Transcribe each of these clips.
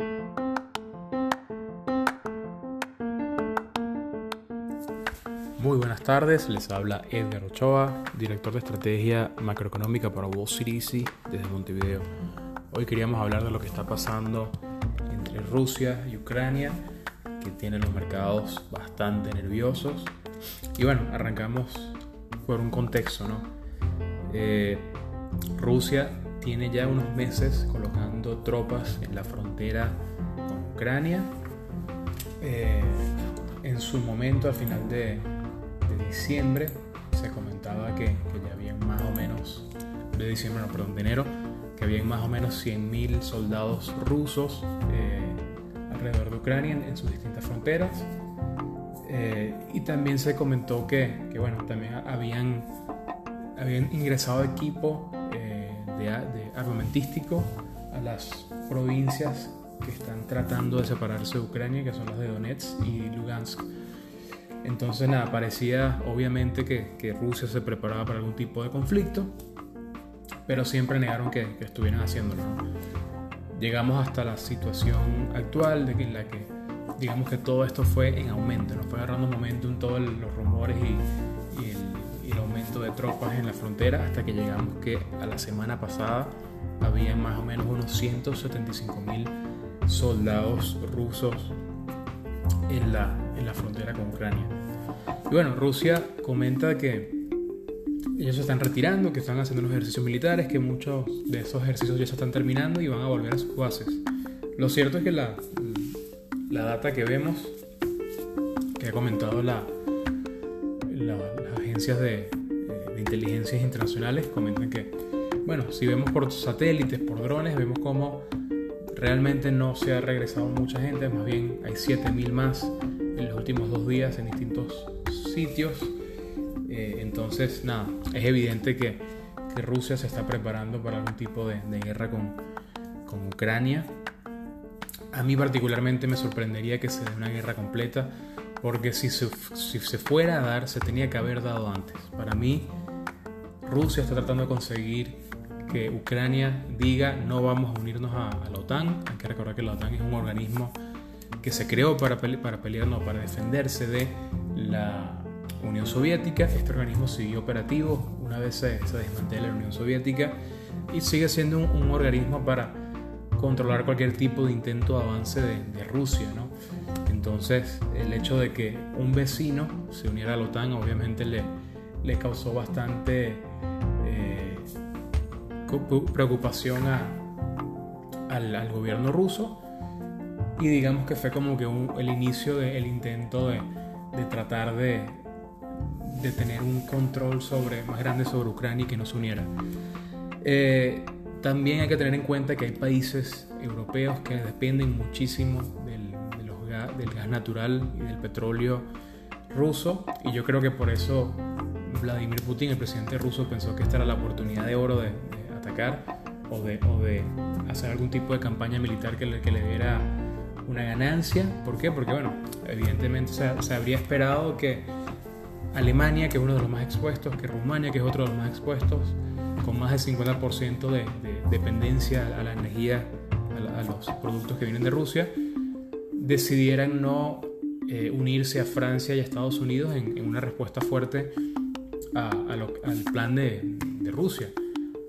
Muy buenas tardes, les habla Edgar Ochoa, director de estrategia macroeconómica para Wall desde Montevideo. Hoy queríamos hablar de lo que está pasando entre Rusia y Ucrania, que tienen los mercados bastante nerviosos. Y bueno, arrancamos por un contexto, ¿no? Eh, Rusia tiene ya unos meses colocando tropas en la frontera con Ucrania. Eh, en su momento, al final de, diciembre se comentaba que, ya habían más o menos, de diciembre, no, perdón, de enero, que habían más o menos 100.000 soldados rusos eh, alrededor de Ucrania en, sus distintas fronteras. Eh, y también se comentó que, que, bueno, también habían, habían ingresado equipo eh, de, de armamentístico a las provincias que están tratando de separarse de Ucrania, que son las de Donetsk y Lugansk. Entonces, nada, parecía obviamente que, Rusia se preparaba para algún tipo de conflicto, pero siempre negaron que, estuvieran haciéndolo. Llegamos hasta la situación actual de que en la que, digamos que todo esto fue en aumento, nos fue agarrando momento en todos los rumores y, el, el, aumento de tropas en la frontera, hasta que llegamos que a la semana pasada había más o menos unos 175 mil soldados rusos en la, en la frontera con Ucrania. Y bueno, Rusia comenta que ellos se están retirando, que están haciendo unos ejercicios militares, que muchos de esos ejercicios ya se están terminando y van a volver a sus bases. Lo cierto es que la, la data que vemos, que ha comentado la, las agencias de, de inteligencias internacionales, comentan que, bueno, si vemos por satélites, por drones, vemos cómo realmente no se ha regresado mucha gente, más bien hay 7.000 más en los últimos dos días en distintos sitios. Eh, entonces, nada, es evidente que, que, Rusia se está preparando para algún tipo de, guerra con, con, Ucrania. A mí particularmente me sorprendería que se dé una guerra completa, porque si se, si se fuera a dar, se tenía que haber dado antes. Para mí, Rusia está tratando de conseguir que Ucrania diga no vamos a unirnos a, la OTAN. Hay que recordar que la OTAN es un organismo que se creó para, para pelear, no, para defenderse de la Unión Soviética. Este organismo siguió operativo una vez se, se desmantela la Unión Soviética y sigue siendo un, organismo para controlar cualquier tipo de intento de avance de, Rusia. ¿no? Entonces, el hecho de que un vecino se uniera a la OTAN obviamente le, le causó bastante preocupación al, gobierno ruso y digamos que fue como que el inicio del intento de, tratar de, de, tener un control sobre, más grande sobre Ucrania y que no se uniera. Eh, también hay que tener en cuenta que hay países europeos que dependen muchísimo del, del gas natural y del petróleo ruso y yo creo que por eso Vladimir Putin, el presidente ruso, pensó que esta era la oportunidad de oro de, atacar o de, o de, hacer algún tipo de campaña militar que le, que le diera una ganancia. ¿Por qué? Porque, bueno, evidentemente se, habría esperado que Alemania, que es uno de los más expuestos, que Rumania, que es otro de los más expuestos, con más del 50% de, dependencia a la energía, a, los productos que vienen de Rusia, decidieran no eh, unirse a Francia y a Estados Unidos en, una respuesta fuerte al plan de, de Rusia.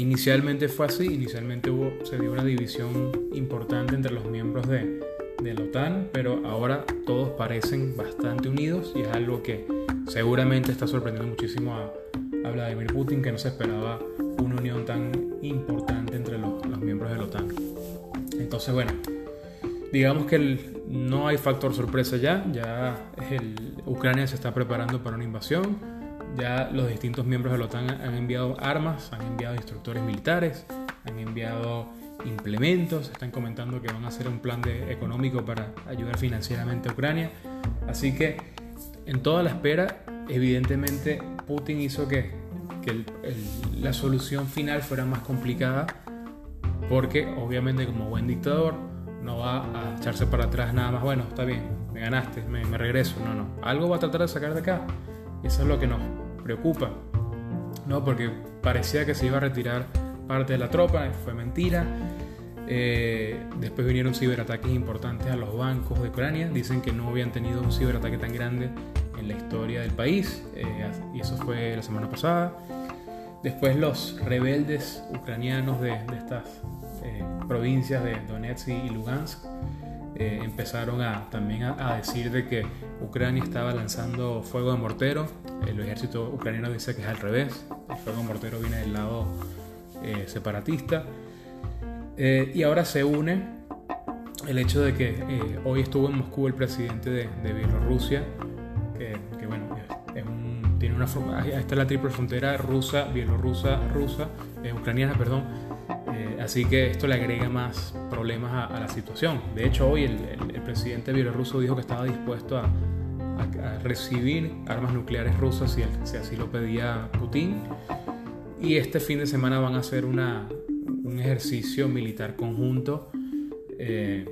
Inicialmente fue así, inicialmente hubo, se dio una división importante entre los miembros de, de la OTAN, pero ahora todos parecen bastante unidos y es algo que seguramente está sorprendiendo muchísimo a, a Vladimir Putin, que no se esperaba una unión tan importante entre los, los miembros de la OTAN. Entonces, bueno, digamos que no hay factor sorpresa ya, ya el, Ucrania se está preparando para una invasión ya los distintos miembros de la OTAN han enviado armas, han enviado instructores militares, han enviado implementos, están comentando que van a hacer un plan de, económico para ayudar financieramente a Ucrania. Así que en toda la espera, evidentemente Putin hizo que, que la solución final fuera más complicada porque obviamente como buen dictador no va a echarse para atrás nada más, bueno, está bien, me ganaste, me, me regreso, no, no, algo va a tratar de sacar de acá. Eso es lo que nos preocupa, ¿no? Porque parecía que se iba a retirar parte de la tropa, fue mentira. Eh, después vinieron ciberataques importantes a los bancos de Ucrania. Dicen que no habían tenido un ciberataque tan grande en la historia del país. Eh, y eso fue la semana pasada. Después los rebeldes ucranianos de, estas eh, provincias de Donetsk y Lugansk empezaron a, también a, decir de que Ucrania estaba lanzando fuego de mortero. El ejército ucraniano dice que es al revés. El fuego de mortero viene del lado separatista. Eh, y ahora se une el hecho de que eh, hoy estuvo en Moscú el presidente de, Bielorrusia, que, bueno, es un, tiene una ahí está la triple frontera rusa, bielorrusa, rusa, eh, ucraniana, perdón. Así que esto le agrega más problemas a, la situación. De hecho, hoy el, presidente bielorruso dijo que estaba dispuesto a, recibir armas nucleares rusas si, si así lo pedía Putin. Y este fin de semana van a hacer un ejercicio militar conjunto eh,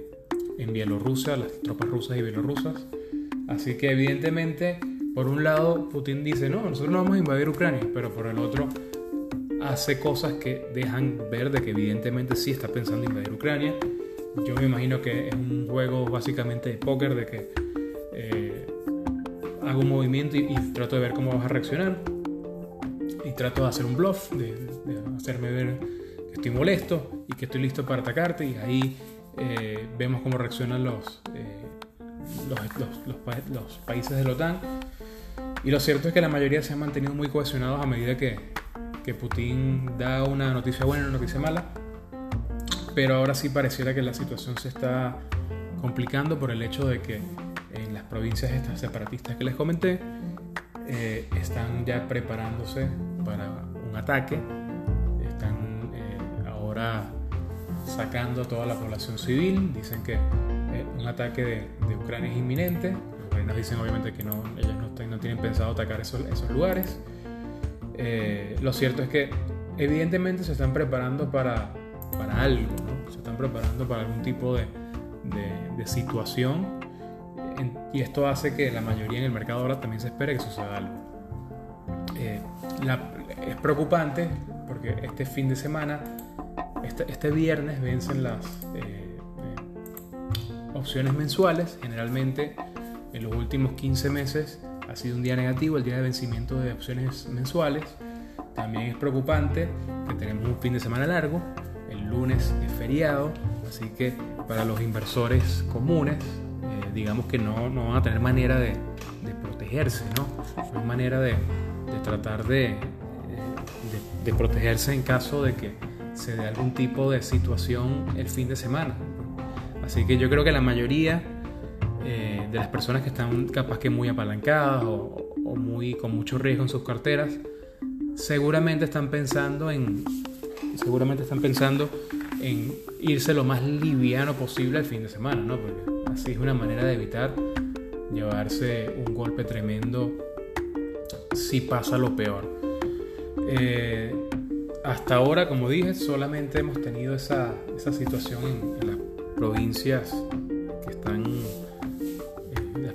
en Bielorrusia, las tropas rusas y bielorrusas. Así que evidentemente, por un lado, Putin dice, no, nosotros no vamos a invadir Ucrania, pero por el otro, hace cosas que dejan ver de que evidentemente sí está pensando invadir Ucrania. Yo me imagino que es un juego básicamente de póker, de que eh, hago un movimiento y, trato de ver cómo vas a reaccionar. Y trato de hacer un bluff, de hacerme ver estoy molesto y que estoy listo para atacarte y ahí eh, vemos cómo reaccionan los, eh, los, países de la OTAN. Y lo cierto es que la mayoría se han mantenido muy cohesionados a medida que, que Putin da una noticia buena y una noticia mala. Pero ahora sí pareciera que la situación se está complicando por el hecho de que en las provincias estas separatistas que les comenté eh, están ya preparándose para un ataque sacando a toda la población civil. Dicen que eh, un ataque de, Ucrania es inminente. Los ucranianos dicen obviamente que no, ellos no, tienen pensado atacar esos, esos lugares. Eh, lo cierto es que evidentemente se están preparando para, para algo, se están preparando para algún tipo de, de, situación y esto hace que la mayoría en el mercado ahora también se espere que suceda algo. Eh, es preocupante porque este fin de semana este, este, viernes vencen las eh, opciones mensuales. Generalmente en los últimos 15 meses ha sido un día negativo el día de vencimiento de opciones mensuales. También es preocupante que tenemos un fin de semana largo. El lunes es feriado, así que para los inversores comunes, eh, digamos que no, no, van a tener manera de, de protegerse, ¿no? No hay manera de, de tratar de, de, protegerse en caso de que se dé algún tipo de situación el fin de semana. Así que yo creo que la mayoría eh, de las personas que están capaz que muy apalancadas o, muy con mucho riesgo en sus carteras, seguramente están pensando en seguramente están pensando en irse lo más liviano posible al fin de semana, ¿no? Porque así es una manera de evitar llevarse un golpe tremendo si pasa lo peor. Eh, hasta ahora, como dije, solamente hemos tenido esa, esa situación en, las provincias que están, en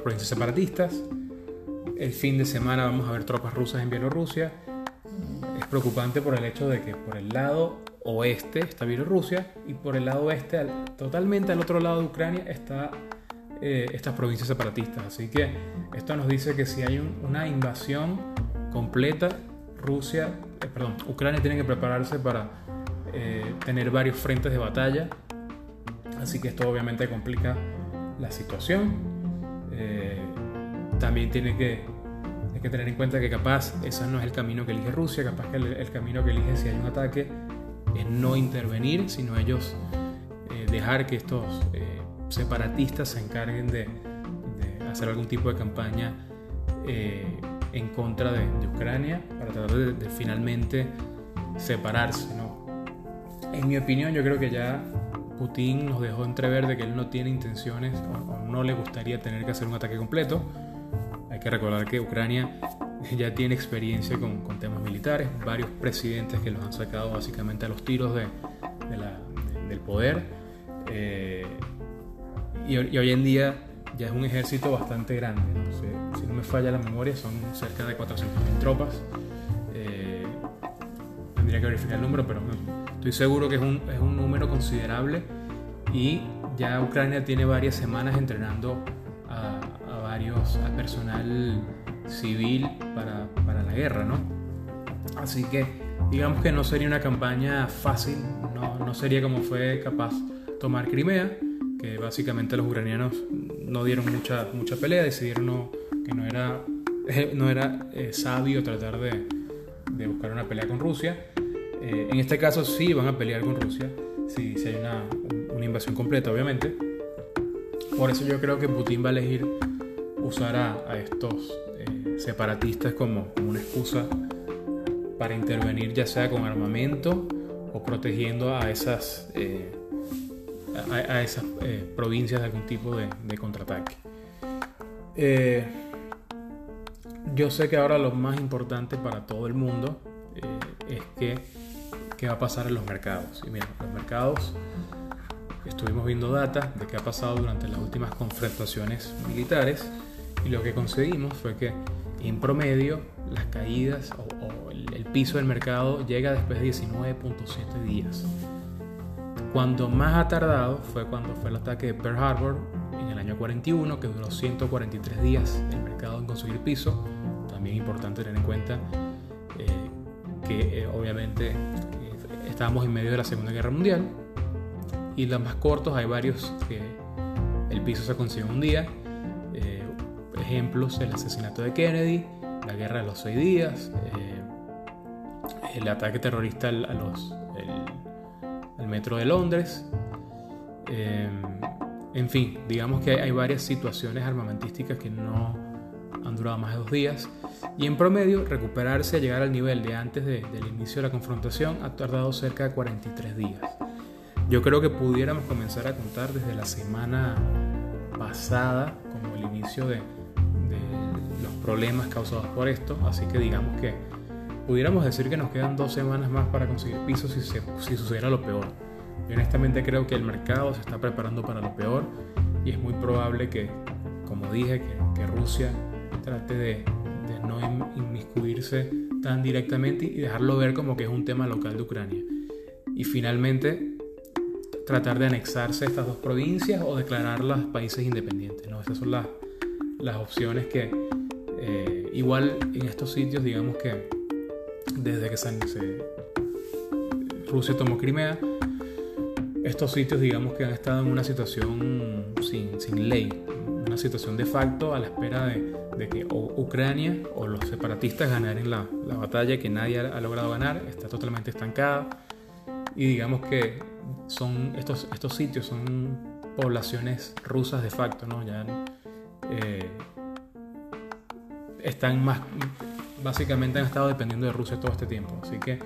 provincias separatistas. El fin de semana vamos a ver tropas rusas en Bielorrusia. Es preocupante por el hecho de que por el lado oeste está Bielorrusia y por el lado oeste, totalmente al otro lado de Ucrania, está eh, estas provincias separatistas. Así que esto nos dice que si hay una invasión completa, Rusia eh, perdón, Ucrania tiene que prepararse para eh, tener varios frentes de batalla, así que esto obviamente complica la situación. Eh, también tiene que, que, tener en cuenta que capaz ese no es el camino que elige Rusia, capaz que el, camino que elige si hay un ataque es no intervenir, sino ellos dejar que estos separatistas se encarguen de, de, hacer algún tipo de campaña en contra de, Ucrania para tratar de, finalmente separarse. ¿no? En mi opinión, yo creo que ya Putin nos dejó entrever de que él no tiene intenciones o, no le gustaría tener que hacer un ataque completo. Hay que recordar que Ucrania ya tiene experiencia con, con temas militares, varios presidentes que los han sacado básicamente a los tiros de, del poder. Eh, y, y hoy en día ya es un ejército bastante grande. si no me falla la memoria, son cerca de 400.000 tropas. Eh, tendría que verificar el número, pero Estoy seguro que es un, es un número considerable y ya Ucrania tiene varias semanas entrenando a, a varios, a personal civil para, para, la guerra, ¿no? Así que digamos que no sería una campaña fácil, no, no sería como fue capaz tomar Crimea, que básicamente los ucranianos no dieron mucha, mucha pelea, decidieron no, que no era, no era eh, sabio tratar de, de, buscar una pelea con Rusia. Eh, en este caso sí van a pelear con Rusia, si, si hay una, invasión completa, obviamente. Por eso yo creo que Putin va a elegir usar a, estos eh, separatistas como, una excusa para intervenir ya sea con armamento o protegiendo a esas eh, a, esas eh, provincias de algún tipo de, contraataque. Yo sé que ahora lo más importante para todo el mundo es que qué va a pasar en los mercados. Y mira, los mercados, estuvimos viendo data de qué ha pasado durante las últimas confrontaciones militares y lo que conseguimos fue que en promedio las caídas o, el, el piso del mercado llega después de 19.7 días. Cuando más ha tardado fue cuando fue el ataque de Pearl Harbor en el año 41, que duró 143 días el mercado en conseguir piso. También importante tener en cuenta eh, que eh, obviamente estábamos en medio de la Segunda Guerra Mundial. Y los más cortos hay varios que el piso se consiguió un día. ejemplos, el asesinato de Kennedy, la guerra de los seis días, el ataque terrorista a los el metro de Londres. Em, en fin, digamos que hay varias situaciones armamentísticas que no han durado más de dos días y en promedio recuperarse a llegar al nivel de antes del inicio de la confrontación ha tardado cerca de 43 días. Yo creo que pudiéramos comenzar a contar desde la semana pasada como el inicio de, los problemas causados por esto, así que digamos que pudiéramos decir que nos quedan dos semanas más para conseguir pisos si, si sucediera lo peor. Yo honestamente creo que el mercado se está preparando para lo peor y es muy probable que, como dije, que, Rusia trate de, no inmiscuirse tan directamente y dejarlo ver como que es un tema local de Ucrania. Y finalmente tratar de anexarse estas dos provincias o declararlas países independientes. ¿no? Esas son las, las opciones que eh, igual en estos sitios digamos que desde que se, Rusia tomó Crimea, estos sitios digamos que han estado en una situación sin, sin ley, una situación de facto a la espera de, de que Ucrania o los separatistas ganaran la, la batalla que nadie ha, logrado ganar, está totalmente estancada y digamos que son estos, estos sitios son poblaciones rusas de facto, ¿no? Ya eh, están más básicamente han estado dependiendo de Rusia todo este tiempo. Así que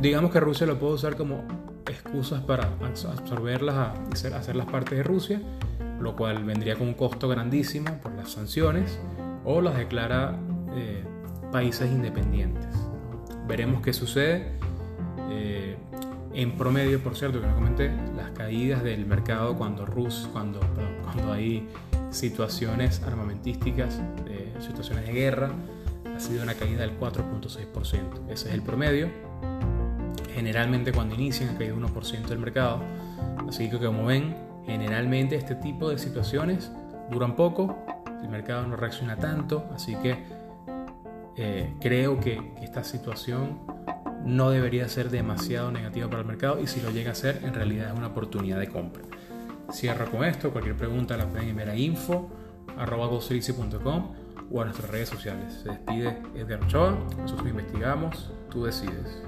digamos que Rusia lo puede usar como excusas para absorberlas, hacer, hacerlas parte de Rusia, lo cual vendría con un costo grandísimo por las sanciones, o las declara eh, países independientes. Veremos qué sucede. Eh, en promedio, por cierto, que no comenté, las caídas del mercado cuando, Rus, cuando, cuando hay situaciones armamentísticas, eh, situaciones de guerra, ha sido una caída del 4.6%. Ese es el promedio. Generalmente cuando inician ha caído 1% del mercado. Así que como ven, generalmente este tipo de situaciones duran poco, el mercado no reacciona tanto, así que eh, creo que, esta situación no debería ser demasiado negativa para el mercado y si lo llega a ser, en realidad es una oportunidad de compra. Cierro con esto, cualquier pregunta la pueden enviar a info o a nuestras redes sociales. Se despide Edgar Ochoa, nosotros investigamos, tú decides.